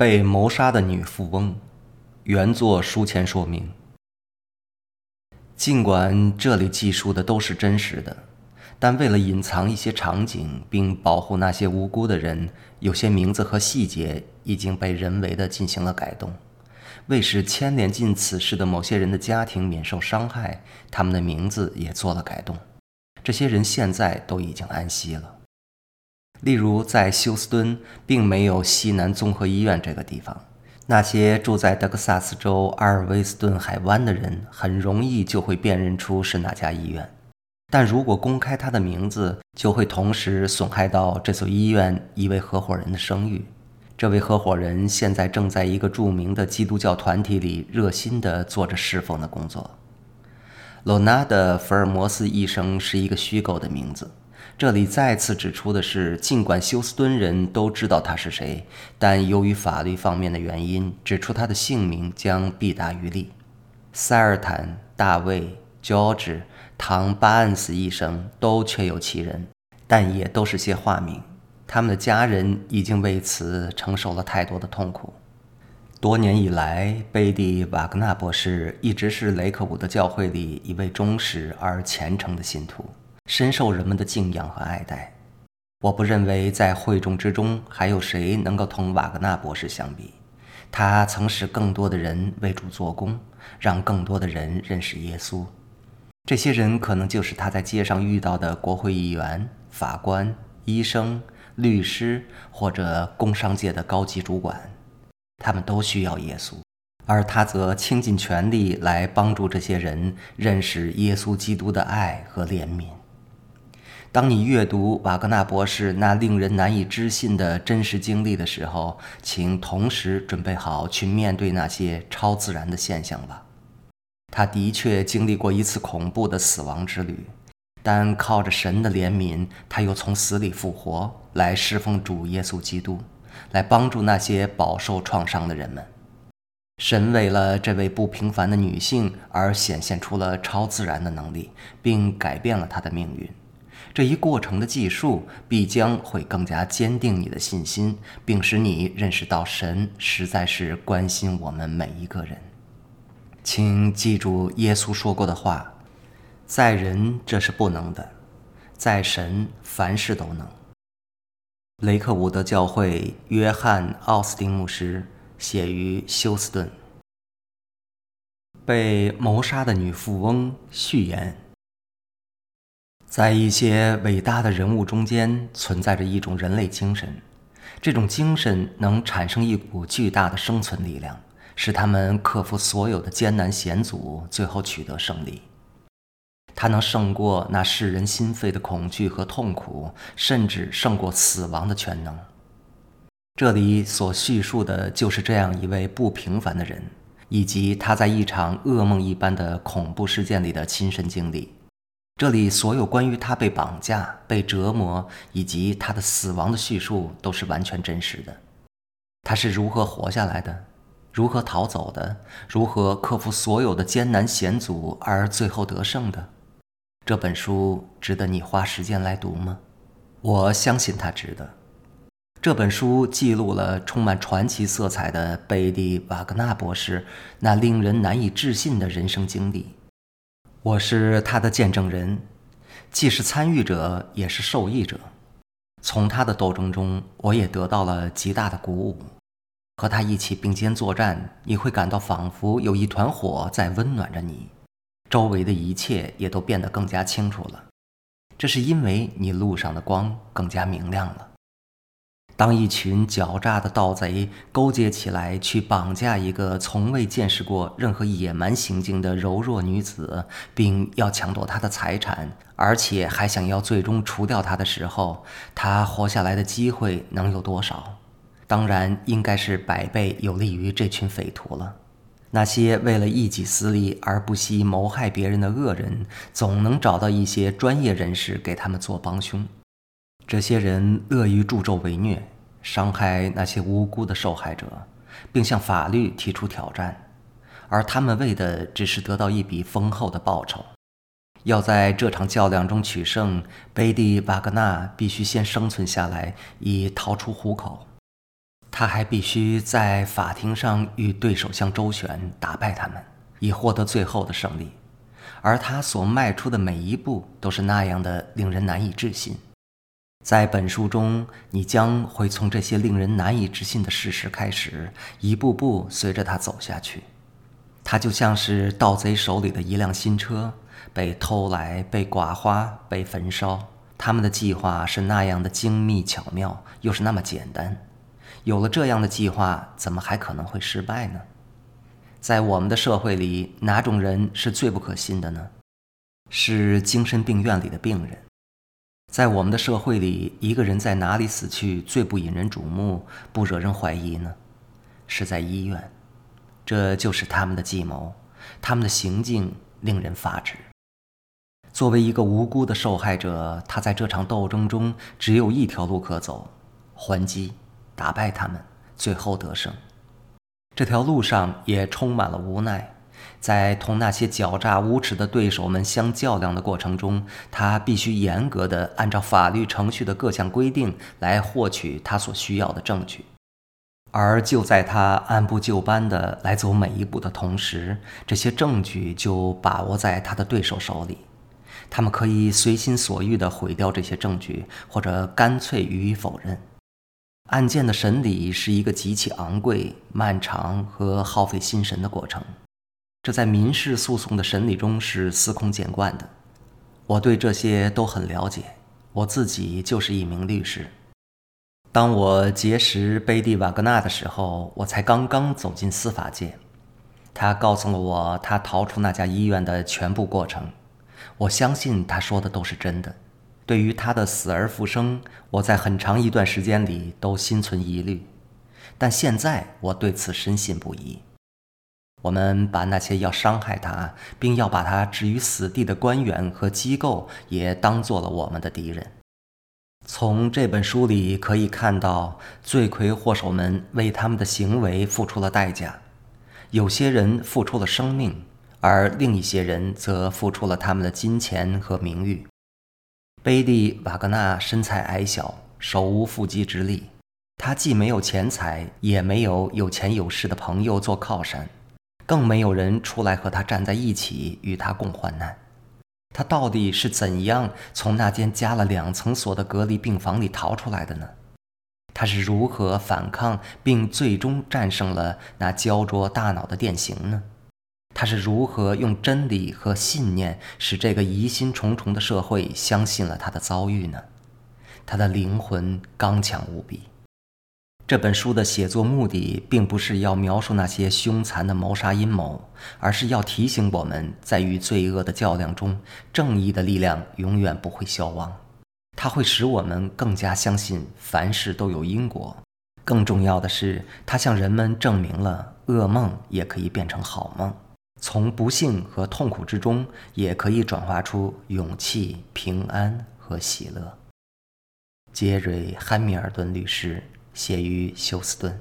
被谋杀的女富翁，原作书前说明。尽管这里记述的都是真实的，但为了隐藏一些场景并保护那些无辜的人，有些名字和细节已经被人为的进行了改动。为使牵连进此事的某些人的家庭免受伤害，他们的名字也做了改动。这些人现在都已经安息了。例如，在休斯敦，并没有西南综合医院这个地方。那些住在德克萨斯州阿尔维斯顿海湾的人，很容易就会辨认出是哪家医院。但如果公开他的名字，就会同时损害到这所医院一位合伙人的声誉。这位合伙人现在正在一个著名的基督教团体里热心地做着侍奉的工作。罗纳德·福尔摩斯医生是一个虚构的名字。这里再次指出的是，尽管休斯敦人都知道他是谁，但由于法律方面的原因，指出他的姓名将弊大于利。塞尔坦、大卫、乔治、唐·巴恩斯医生都确有其人，但也都是些化名。他们的家人已经为此承受了太多的痛苦。多年以来，贝蒂·瓦格纳博士一直是雷克伍德教会里一位忠实而虔诚的信徒。深受人们的敬仰和爱戴。我不认为在会众之中还有谁能够同瓦格纳博士相比。他曾使更多的人为主做工，让更多的人认识耶稣。这些人可能就是他在街上遇到的国会议员、法官、医生、律师或者工商界的高级主管。他们都需要耶稣，而他则倾尽全力来帮助这些人认识耶稣基督的爱和怜悯。当你阅读瓦格纳博士那令人难以置信的真实经历的时候，请同时准备好去面对那些超自然的现象吧。他的确经历过一次恐怖的死亡之旅，但靠着神的怜悯，他又从死里复活，来侍奉主耶稣基督，来帮助那些饱受创伤的人们。神为了这位不平凡的女性而显现出了超自然的能力，并改变了她的命运。这一过程的记述必将会更加坚定你的信心，并使你认识到神实在是关心我们每一个人。请记住耶稣说过的话：“在人这是不能的，在神凡事都能。”雷克伍德教会约翰·奥斯汀牧师写于休斯顿。被谋杀的女富翁序言。在一些伟大的人物中间，存在着一种人类精神，这种精神能产生一股巨大的生存力量，使他们克服所有的艰难险阻，最后取得胜利。它能胜过那世人心肺的恐惧和痛苦，甚至胜过死亡的全能。这里所叙述的就是这样一位不平凡的人，以及他在一场噩梦一般的恐怖事件里的亲身经历。这里所有关于他被绑架、被折磨以及他的死亡的叙述都是完全真实的。他是如何活下来的？如何逃走的？如何克服所有的艰难险阻而最后得胜的？这本书值得你花时间来读吗？我相信它值得。这本书记录了充满传奇色彩的贝蒂·瓦格纳博士那令人难以置信的人生经历。我是他的见证人，既是参与者，也是受益者。从他的斗争中，我也得到了极大的鼓舞。和他一起并肩作战，你会感到仿佛有一团火在温暖着你，周围的一切也都变得更加清楚了。这是因为你路上的光更加明亮了。当一群狡诈的盗贼勾结起来去绑架一个从未见识过任何野蛮行径的柔弱女子，并要抢夺她的财产，而且还想要最终除掉她的时候，她活下来的机会能有多少？当然，应该是百倍有利于这群匪徒了。那些为了一己私利而不惜谋害别人的恶人，总能找到一些专业人士给他们做帮凶。这些人乐于助纣为虐，伤害那些无辜的受害者，并向法律提出挑战，而他们为的只是得到一笔丰厚的报酬。要在这场较量中取胜，贝蒂·瓦格纳必须先生存下来，以逃出虎口。他还必须在法庭上与对手相周旋，打败他们，以获得最后的胜利。而他所迈出的每一步都是那样的令人难以置信。在本书中，你将会从这些令人难以置信的事实开始，一步步随着他走下去。他就像是盗贼手里的一辆新车，被偷来，被刮花，被焚烧。他们的计划是那样的精密巧妙，又是那么简单。有了这样的计划，怎么还可能会失败呢？在我们的社会里，哪种人是最不可信的呢？是精神病院里的病人。在我们的社会里，一个人在哪里死去最不引人瞩目、不惹人怀疑呢？是在医院。这就是他们的计谋，他们的行径令人发指。作为一个无辜的受害者，他在这场斗争中只有一条路可走：还击，打败他们，最后得胜。这条路上也充满了无奈。在同那些狡诈无耻的对手们相较量的过程中，他必须严格地按照法律程序的各项规定来获取他所需要的证据。而就在他按部就班地来走每一步的同时，这些证据就把握在他的对手手里。他们可以随心所欲地毁掉这些证据，或者干脆予以否认。案件的审理是一个极其昂贵、漫长和耗费心神的过程。这在民事诉讼的审理中是司空见惯的，我对这些都很了解。我自己就是一名律师。当我结识贝蒂·瓦格纳的时候，我才刚刚走进司法界。他告诉了我他逃出那家医院的全部过程。我相信他说的都是真的。对于他的死而复生，我在很长一段时间里都心存疑虑，但现在我对此深信不疑。我们把那些要伤害他，并要把他置于死地的官员和机构，也当做了我们的敌人。从这本书里可以看到，罪魁祸首们为他们的行为付出了代价。有些人付出了生命，而另一些人则付出了他们的金钱和名誉。贝蒂·瓦格纳身材矮小，手无缚鸡之力，他既没有钱财，也没有有钱有势的朋友做靠山。更没有人出来和他站在一起，与他共患难。他到底是怎样从那间加了两层锁的隔离病房里逃出来的呢？他是如何反抗并最终战胜了那焦灼大脑的电刑呢？他是如何用真理和信念使这个疑心重重的社会相信了他的遭遇呢？他的灵魂刚强无比。这本书的写作目的，并不是要描述那些凶残的谋杀阴谋，而是要提醒我们在与罪恶的较量中，正义的力量永远不会消亡。它会使我们更加相信凡事都有因果。更重要的是，它向人们证明了噩梦也可以变成好梦，从不幸和痛苦之中，也可以转化出勇气、平安和喜乐。杰瑞·汉密尔顿律师。写于休斯顿。